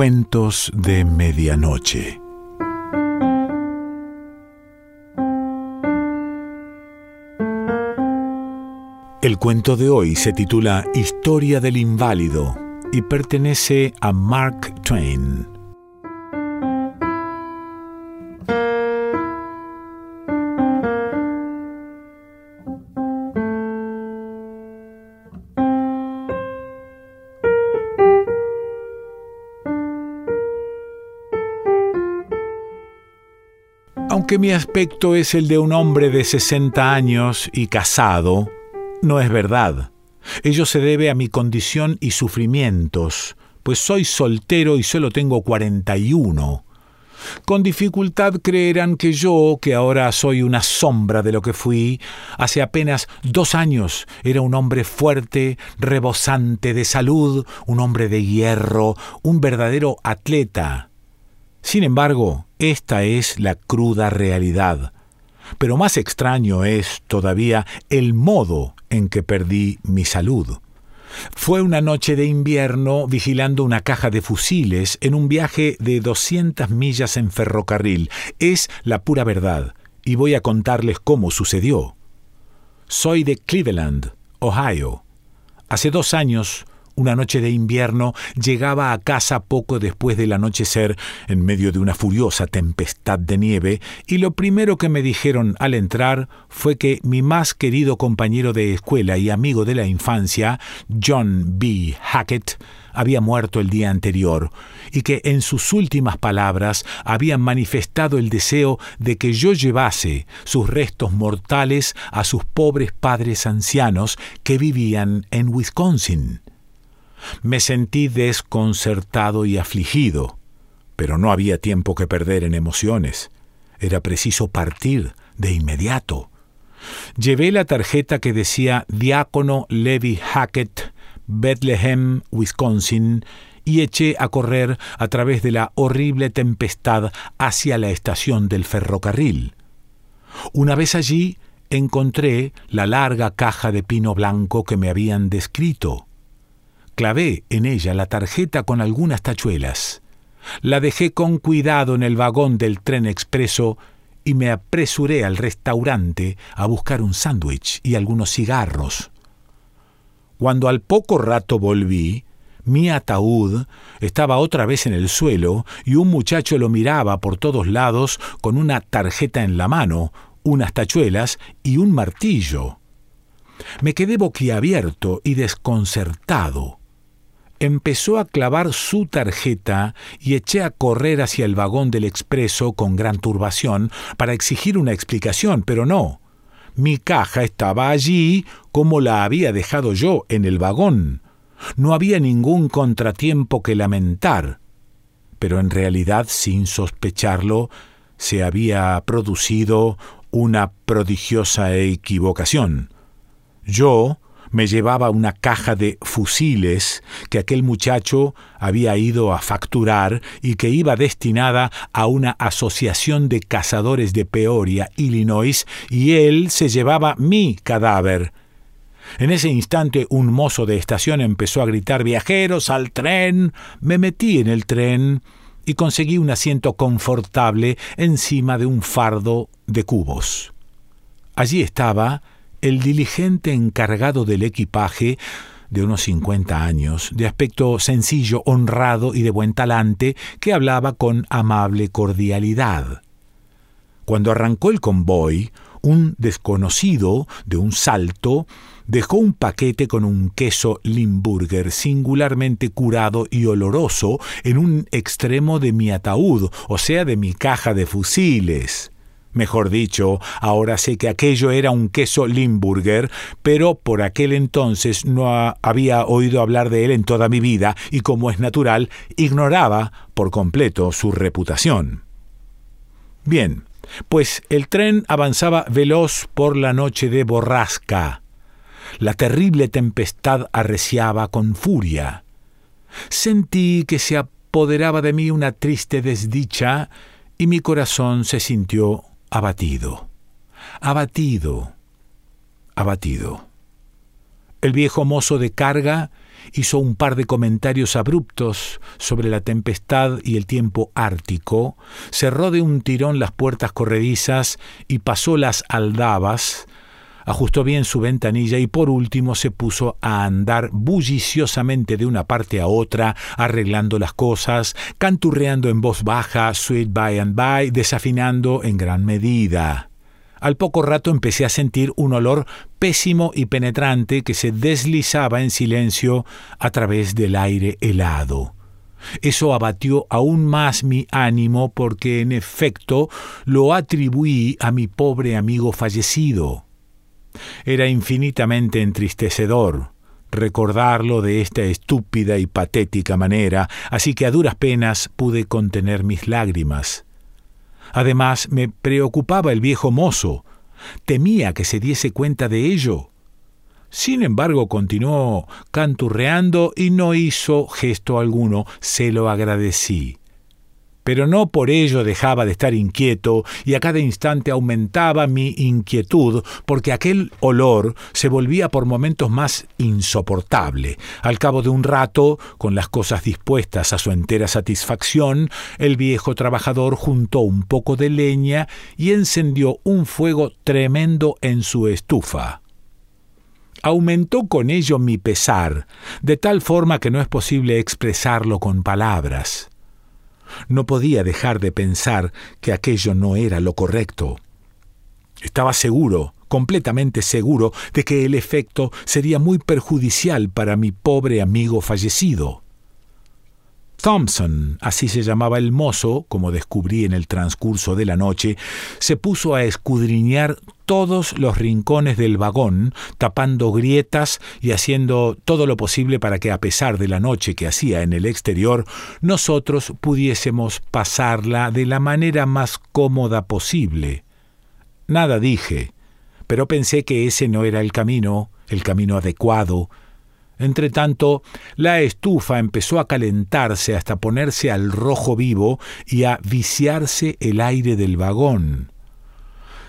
Cuentos de Medianoche. El cuento de hoy se titula Historia del Inválido y pertenece a Mark Twain. Aunque mi aspecto es el de un hombre de 60 años y casado, no es verdad. Ello se debe a mi condición y sufrimientos, pues soy soltero y solo tengo 41. Con dificultad creerán que yo, que ahora soy una sombra de lo que fui, hace apenas dos años era un hombre fuerte, rebosante de salud, un hombre de hierro, un verdadero atleta. Sin embargo, esta es la cruda realidad. Pero más extraño es, todavía, el modo en que perdí mi salud. Fue una noche de invierno vigilando una caja de fusiles en un viaje de 200 millas en ferrocarril. Es la pura verdad, y voy a contarles cómo sucedió. Soy de Cleveland, Ohio. Hace dos años una noche de invierno, llegaba a casa poco después del anochecer, en medio de una furiosa tempestad de nieve, y lo primero que me dijeron al entrar fue que mi más querido compañero de escuela y amigo de la infancia, John B. Hackett, había muerto el día anterior, y que en sus últimas palabras habían manifestado el deseo de que yo llevase sus restos mortales a sus pobres padres ancianos que vivían en Wisconsin. Me sentí desconcertado y afligido, pero no había tiempo que perder en emociones. Era preciso partir de inmediato. Llevé la tarjeta que decía Diácono Levi Hackett, Bethlehem, Wisconsin, y eché a correr a través de la horrible tempestad hacia la estación del ferrocarril. Una vez allí, encontré la larga caja de pino blanco que me habían descrito. Clavé en ella la tarjeta con algunas tachuelas. La dejé con cuidado en el vagón del tren expreso y me apresuré al restaurante a buscar un sándwich y algunos cigarros. Cuando al poco rato volví, mi ataúd estaba otra vez en el suelo y un muchacho lo miraba por todos lados con una tarjeta en la mano, unas tachuelas y un martillo. Me quedé boquiabierto y desconcertado empezó a clavar su tarjeta y eché a correr hacia el vagón del expreso con gran turbación para exigir una explicación, pero no. Mi caja estaba allí como la había dejado yo en el vagón. No había ningún contratiempo que lamentar. Pero en realidad, sin sospecharlo, se había producido una prodigiosa equivocación. Yo, me llevaba una caja de fusiles que aquel muchacho había ido a facturar y que iba destinada a una asociación de cazadores de Peoria, Illinois, y él se llevaba mi cadáver. En ese instante un mozo de estación empezó a gritar Viajeros al tren. Me metí en el tren y conseguí un asiento confortable encima de un fardo de cubos. Allí estaba el diligente encargado del equipaje, de unos cincuenta años, de aspecto sencillo, honrado y de buen talante, que hablaba con amable cordialidad. Cuando arrancó el convoy, un desconocido, de un salto, dejó un paquete con un queso Limburger singularmente curado y oloroso en un extremo de mi ataúd, o sea, de mi caja de fusiles. Mejor dicho, ahora sé que aquello era un queso Limburger, pero por aquel entonces no había oído hablar de él en toda mi vida y como es natural, ignoraba por completo su reputación. Bien, pues el tren avanzaba veloz por la noche de borrasca. La terrible tempestad arreciaba con furia. Sentí que se apoderaba de mí una triste desdicha y mi corazón se sintió abatido, abatido, abatido. El viejo mozo de carga hizo un par de comentarios abruptos sobre la tempestad y el tiempo ártico, cerró de un tirón las puertas corredizas y pasó las aldabas, ajustó bien su ventanilla y por último se puso a andar bulliciosamente de una parte a otra, arreglando las cosas, canturreando en voz baja, sweet by and by, desafinando en gran medida. Al poco rato empecé a sentir un olor pésimo y penetrante que se deslizaba en silencio a través del aire helado. Eso abatió aún más mi ánimo porque en efecto lo atribuí a mi pobre amigo fallecido. Era infinitamente entristecedor recordarlo de esta estúpida y patética manera, así que a duras penas pude contener mis lágrimas. Además, me preocupaba el viejo mozo. Temía que se diese cuenta de ello. Sin embargo, continuó canturreando y no hizo gesto alguno. Se lo agradecí pero no por ello dejaba de estar inquieto y a cada instante aumentaba mi inquietud porque aquel olor se volvía por momentos más insoportable. Al cabo de un rato, con las cosas dispuestas a su entera satisfacción, el viejo trabajador juntó un poco de leña y encendió un fuego tremendo en su estufa aumentó con ello mi pesar, de tal forma que no es posible expresarlo con palabras. No podía dejar de pensar que aquello no era lo correcto. Estaba seguro, completamente seguro, de que el efecto sería muy perjudicial para mi pobre amigo fallecido. Thompson, así se llamaba el mozo, como descubrí en el transcurso de la noche, se puso a escudriñar todos los rincones del vagón, tapando grietas y haciendo todo lo posible para que, a pesar de la noche que hacía en el exterior, nosotros pudiésemos pasarla de la manera más cómoda posible. Nada dije, pero pensé que ese no era el camino, el camino adecuado, Entretanto, la estufa empezó a calentarse hasta ponerse al rojo vivo y a viciarse el aire del vagón.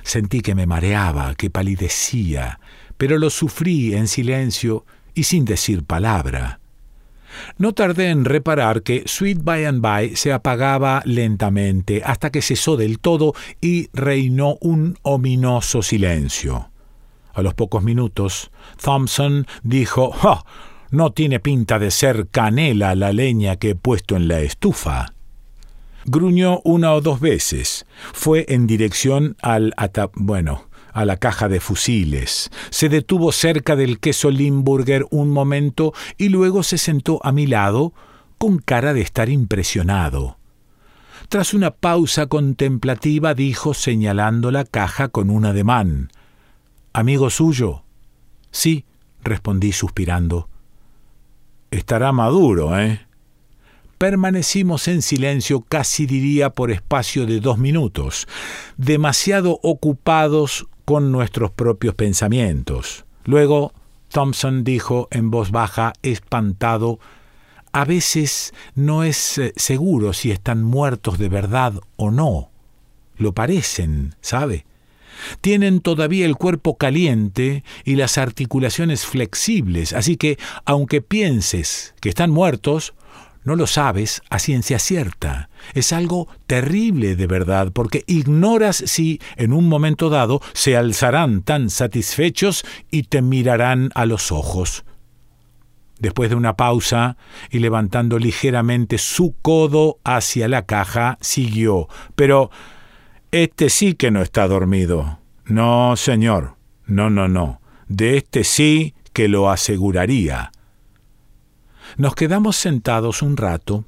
Sentí que me mareaba, que palidecía, pero lo sufrí en silencio y sin decir palabra. No tardé en reparar que Sweet By and By se apagaba lentamente hasta que cesó del todo y reinó un ominoso silencio. A los pocos minutos, Thompson dijo No tiene pinta de ser canela la leña que he puesto en la estufa. Gruñó una o dos veces. Fue en dirección al bueno, a la caja de fusiles. Se detuvo cerca del queso Limburger un momento y luego se sentó a mi lado con cara de estar impresionado. Tras una pausa contemplativa dijo señalando la caja con un ademán ¿Amigo suyo? Sí, respondí suspirando. Estará maduro, ¿eh? Permanecimos en silencio casi diría por espacio de dos minutos, demasiado ocupados con nuestros propios pensamientos. Luego Thompson dijo en voz baja, espantado, a veces no es eh, seguro si están muertos de verdad o no. Lo parecen, ¿sabe? Tienen todavía el cuerpo caliente y las articulaciones flexibles, así que, aunque pienses que están muertos, no lo sabes a ciencia cierta. Es algo terrible de verdad, porque ignoras si en un momento dado se alzarán tan satisfechos y te mirarán a los ojos. Después de una pausa y levantando ligeramente su codo hacia la caja, siguió. Pero este sí que no está dormido. No, señor. No, no, no. De este sí que lo aseguraría. Nos quedamos sentados un rato,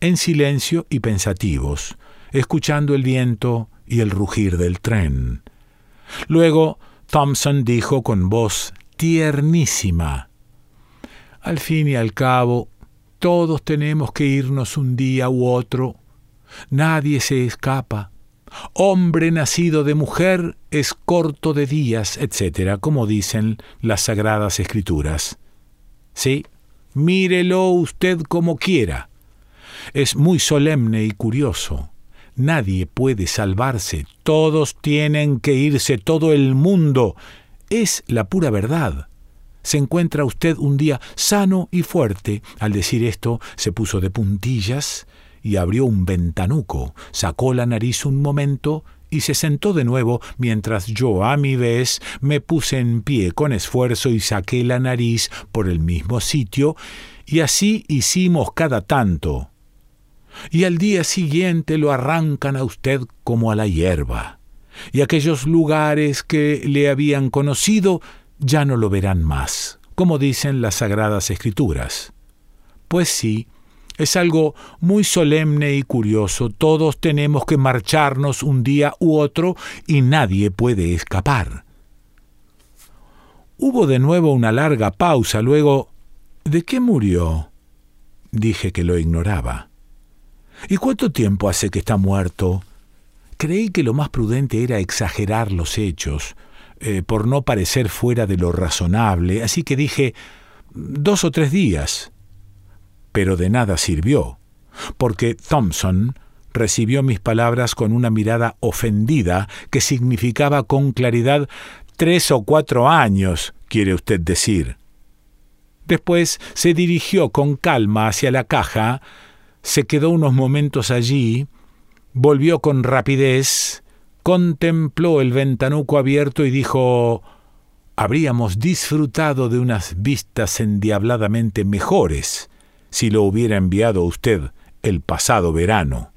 en silencio y pensativos, escuchando el viento y el rugir del tren. Luego Thompson dijo con voz tiernísima Al fin y al cabo, todos tenemos que irnos un día u otro. Nadie se escapa hombre nacido de mujer es corto de días, etc., como dicen las sagradas escrituras. Sí, mírelo usted como quiera. Es muy solemne y curioso. Nadie puede salvarse, todos tienen que irse, todo el mundo. Es la pura verdad. se encuentra usted un día sano y fuerte. Al decir esto, se puso de puntillas y abrió un ventanuco, sacó la nariz un momento y se sentó de nuevo mientras yo a mi vez me puse en pie con esfuerzo y saqué la nariz por el mismo sitio, y así hicimos cada tanto. Y al día siguiente lo arrancan a usted como a la hierba, y aquellos lugares que le habían conocido ya no lo verán más, como dicen las sagradas escrituras. Pues sí, es algo muy solemne y curioso. Todos tenemos que marcharnos un día u otro y nadie puede escapar. Hubo de nuevo una larga pausa. Luego, ¿de qué murió? Dije que lo ignoraba. ¿Y cuánto tiempo hace que está muerto? Creí que lo más prudente era exagerar los hechos, eh, por no parecer fuera de lo razonable, así que dije dos o tres días pero de nada sirvió, porque Thompson recibió mis palabras con una mirada ofendida que significaba con claridad tres o cuatro años, quiere usted decir. Después se dirigió con calma hacia la caja, se quedó unos momentos allí, volvió con rapidez, contempló el ventanuco abierto y dijo habríamos disfrutado de unas vistas endiabladamente mejores si lo hubiera enviado usted el pasado verano.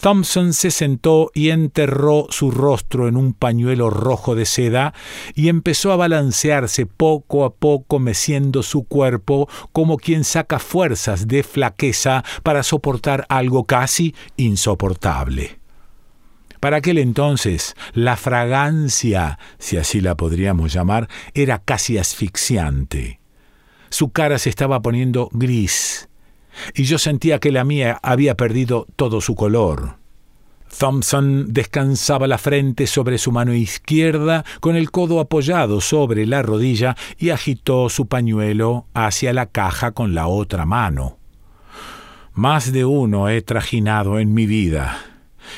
Thompson se sentó y enterró su rostro en un pañuelo rojo de seda y empezó a balancearse poco a poco meciendo su cuerpo como quien saca fuerzas de flaqueza para soportar algo casi insoportable. Para aquel entonces, la fragancia, si así la podríamos llamar, era casi asfixiante. Su cara se estaba poniendo gris, y yo sentía que la mía había perdido todo su color. Thompson descansaba la frente sobre su mano izquierda, con el codo apoyado sobre la rodilla, y agitó su pañuelo hacia la caja con la otra mano. Más de uno he trajinado en mi vida,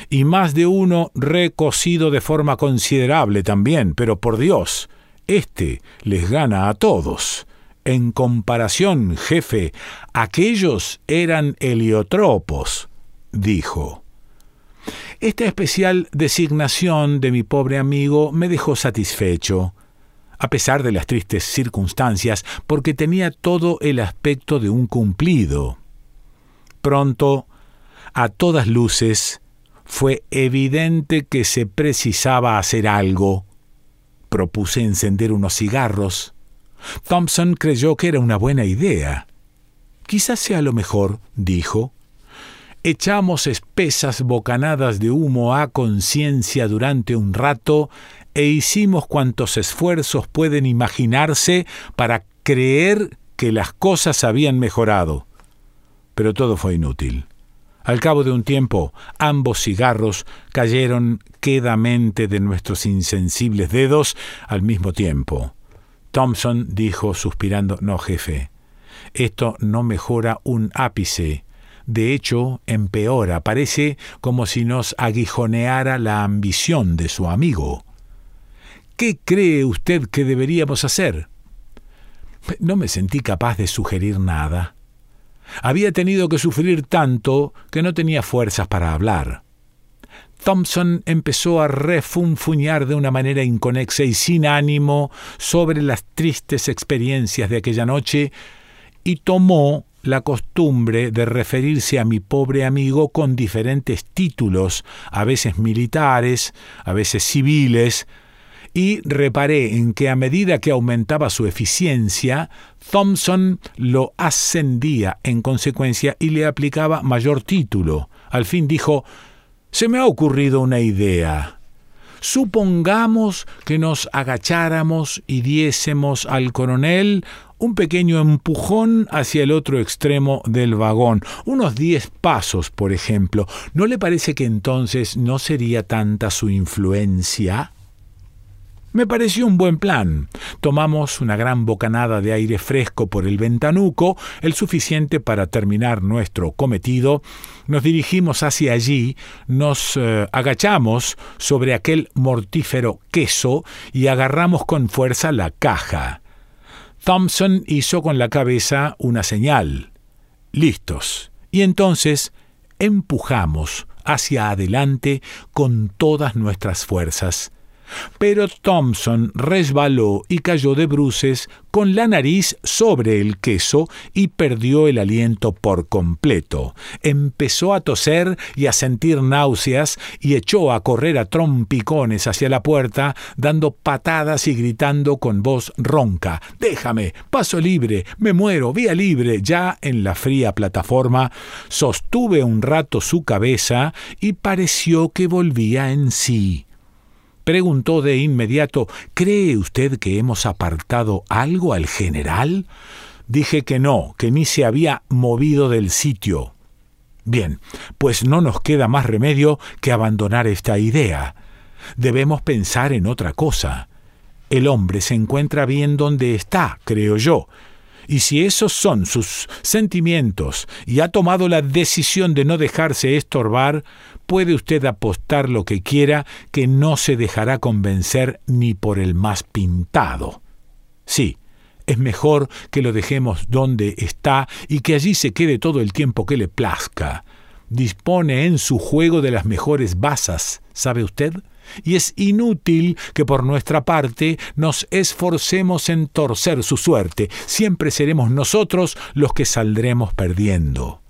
y más de uno recocido de forma considerable también, pero por Dios, este les gana a todos. En comparación, jefe, aquellos eran heliotropos, dijo. Esta especial designación de mi pobre amigo me dejó satisfecho, a pesar de las tristes circunstancias, porque tenía todo el aspecto de un cumplido. Pronto, a todas luces, fue evidente que se precisaba hacer algo. Propuse encender unos cigarros, Thompson creyó que era una buena idea. Quizás sea lo mejor, dijo. Echamos espesas bocanadas de humo a conciencia durante un rato e hicimos cuantos esfuerzos pueden imaginarse para creer que las cosas habían mejorado. Pero todo fue inútil. Al cabo de un tiempo, ambos cigarros cayeron quedamente de nuestros insensibles dedos al mismo tiempo. Thompson dijo suspirando, no jefe, esto no mejora un ápice. De hecho, empeora. Parece como si nos aguijoneara la ambición de su amigo. ¿Qué cree usted que deberíamos hacer? No me sentí capaz de sugerir nada. Había tenido que sufrir tanto que no tenía fuerzas para hablar. Thompson empezó a refunfuñar de una manera inconexa y sin ánimo sobre las tristes experiencias de aquella noche y tomó la costumbre de referirse a mi pobre amigo con diferentes títulos, a veces militares, a veces civiles, y reparé en que a medida que aumentaba su eficiencia, Thompson lo ascendía en consecuencia y le aplicaba mayor título. Al fin dijo se me ha ocurrido una idea. Supongamos que nos agacháramos y diésemos al coronel un pequeño empujón hacia el otro extremo del vagón, unos diez pasos, por ejemplo. ¿No le parece que entonces no sería tanta su influencia? Me pareció un buen plan. Tomamos una gran bocanada de aire fresco por el ventanuco, el suficiente para terminar nuestro cometido. Nos dirigimos hacia allí, nos eh, agachamos sobre aquel mortífero queso y agarramos con fuerza la caja. Thompson hizo con la cabeza una señal. Listos. Y entonces empujamos hacia adelante con todas nuestras fuerzas pero Thompson resbaló y cayó de bruces con la nariz sobre el queso y perdió el aliento por completo. Empezó a toser y a sentir náuseas y echó a correr a trompicones hacia la puerta, dando patadas y gritando con voz ronca Déjame, paso libre, me muero, vía libre. Ya en la fría plataforma sostuve un rato su cabeza y pareció que volvía en sí. Preguntó de inmediato ¿Cree usted que hemos apartado algo al general? Dije que no, que ni se había movido del sitio. Bien, pues no nos queda más remedio que abandonar esta idea. Debemos pensar en otra cosa. El hombre se encuentra bien donde está, creo yo, y si esos son sus sentimientos y ha tomado la decisión de no dejarse estorbar, puede usted apostar lo que quiera que no se dejará convencer ni por el más pintado. Sí, es mejor que lo dejemos donde está y que allí se quede todo el tiempo que le plazca. Dispone en su juego de las mejores basas, ¿sabe usted? y es inútil que por nuestra parte nos esforcemos en torcer su suerte. Siempre seremos nosotros los que saldremos perdiendo.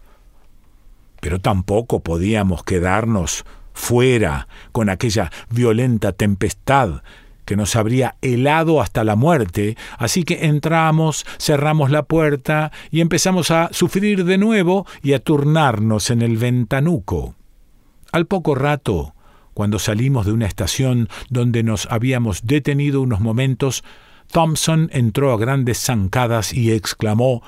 Pero tampoco podíamos quedarnos fuera con aquella violenta tempestad que nos habría helado hasta la muerte, así que entramos, cerramos la puerta y empezamos a sufrir de nuevo y a turnarnos en el ventanuco. Al poco rato, cuando salimos de una estación donde nos habíamos detenido unos momentos, Thompson entró a grandes zancadas y exclamó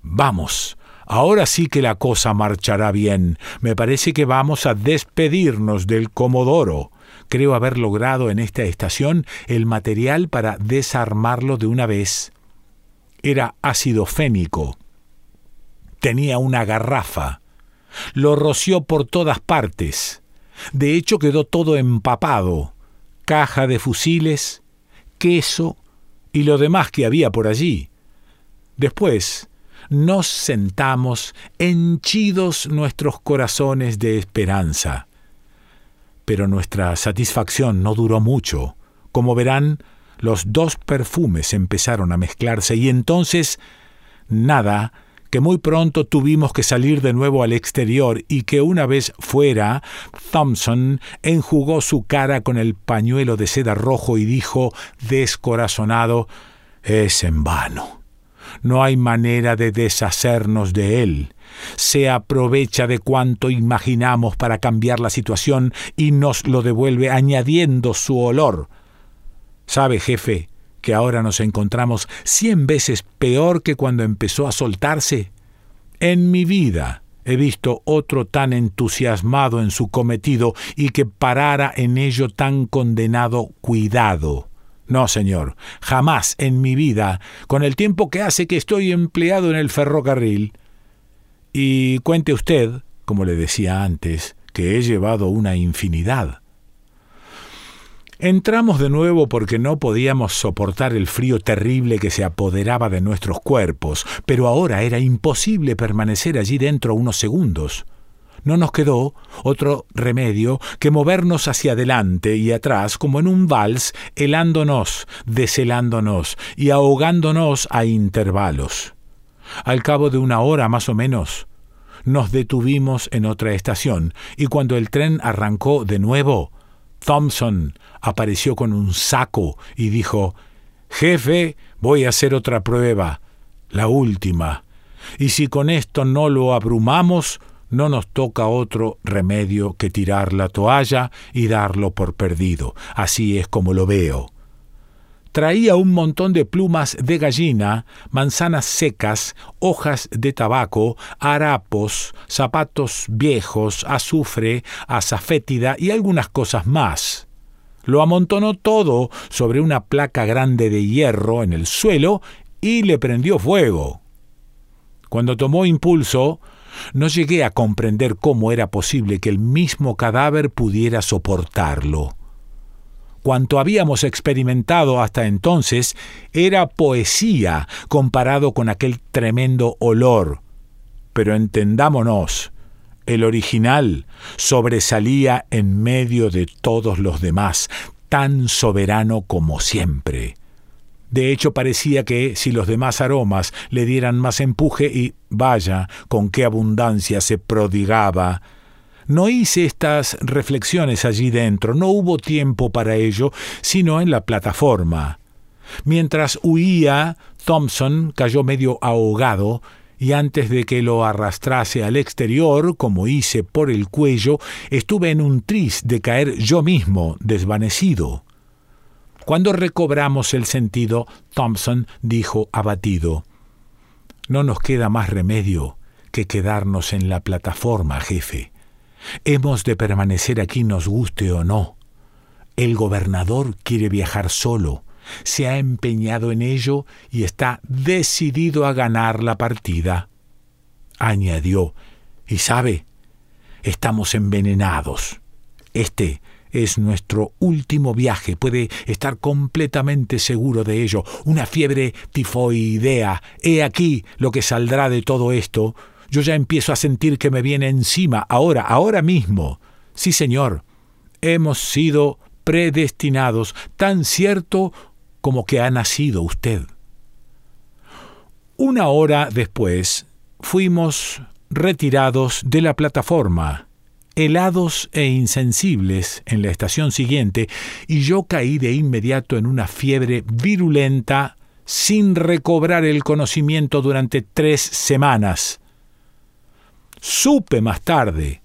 Vamos, ahora sí que la cosa marchará bien. Me parece que vamos a despedirnos del Comodoro. Creo haber logrado en esta estación el material para desarmarlo de una vez. Era ácido fénico. Tenía una garrafa. Lo roció por todas partes. De hecho quedó todo empapado, caja de fusiles, queso y lo demás que había por allí. Después nos sentamos henchidos nuestros corazones de esperanza. Pero nuestra satisfacción no duró mucho. Como verán, los dos perfumes empezaron a mezclarse y entonces nada que muy pronto tuvimos que salir de nuevo al exterior y que una vez fuera, Thompson enjugó su cara con el pañuelo de seda rojo y dijo, descorazonado, es en vano. No hay manera de deshacernos de él. Se aprovecha de cuanto imaginamos para cambiar la situación y nos lo devuelve añadiendo su olor. ¿Sabe, jefe? que ahora nos encontramos cien veces peor que cuando empezó a soltarse? En mi vida he visto otro tan entusiasmado en su cometido y que parara en ello tan condenado cuidado. No, señor, jamás en mi vida, con el tiempo que hace que estoy empleado en el ferrocarril. Y cuente usted, como le decía antes, que he llevado una infinidad. Entramos de nuevo porque no podíamos soportar el frío terrible que se apoderaba de nuestros cuerpos, pero ahora era imposible permanecer allí dentro unos segundos. No nos quedó otro remedio que movernos hacia adelante y atrás como en un vals, helándonos, deshelándonos y ahogándonos a intervalos. Al cabo de una hora más o menos, nos detuvimos en otra estación, y cuando el tren arrancó de nuevo, Thompson apareció con un saco y dijo Jefe, voy a hacer otra prueba, la última, y si con esto no lo abrumamos, no nos toca otro remedio que tirar la toalla y darlo por perdido. Así es como lo veo. Traía un montón de plumas de gallina, manzanas secas, hojas de tabaco, harapos, zapatos viejos, azufre, azafétida y algunas cosas más. Lo amontonó todo sobre una placa grande de hierro en el suelo y le prendió fuego. Cuando tomó impulso, no llegué a comprender cómo era posible que el mismo cadáver pudiera soportarlo. Cuanto habíamos experimentado hasta entonces era poesía comparado con aquel tremendo olor. Pero entendámonos, el original sobresalía en medio de todos los demás, tan soberano como siempre. De hecho, parecía que si los demás aromas le dieran más empuje y vaya, con qué abundancia se prodigaba. No hice estas reflexiones allí dentro, no hubo tiempo para ello, sino en la plataforma. Mientras huía, Thompson cayó medio ahogado y antes de que lo arrastrase al exterior, como hice por el cuello, estuve en un tris de caer yo mismo, desvanecido. Cuando recobramos el sentido, Thompson dijo abatido No nos queda más remedio que quedarnos en la plataforma, jefe. Hemos de permanecer aquí nos guste o no. El gobernador quiere viajar solo se ha empeñado en ello y está decidido a ganar la partida. Añadió, y sabe, estamos envenenados. Este es nuestro último viaje, puede estar completamente seguro de ello. Una fiebre tifoidea. He aquí lo que saldrá de todo esto. Yo ya empiezo a sentir que me viene encima, ahora, ahora mismo. Sí, señor, hemos sido predestinados, tan cierto como que ha nacido usted. Una hora después fuimos retirados de la plataforma, helados e insensibles en la estación siguiente, y yo caí de inmediato en una fiebre virulenta sin recobrar el conocimiento durante tres semanas. Supe más tarde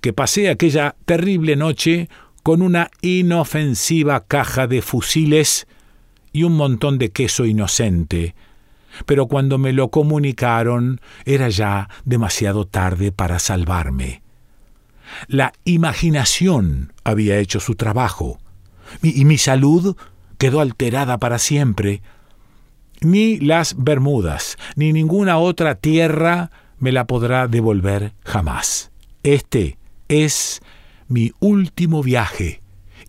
que pasé aquella terrible noche con una inofensiva caja de fusiles y un montón de queso inocente, pero cuando me lo comunicaron era ya demasiado tarde para salvarme. La imaginación había hecho su trabajo, y mi salud quedó alterada para siempre. Ni las Bermudas, ni ninguna otra tierra me la podrá devolver jamás. Este es mi último viaje,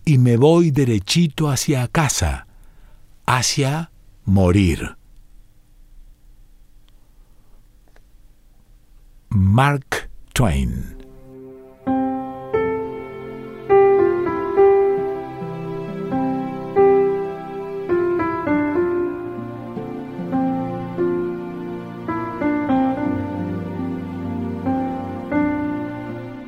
y me voy derechito hacia casa hacia morir. Mark Twain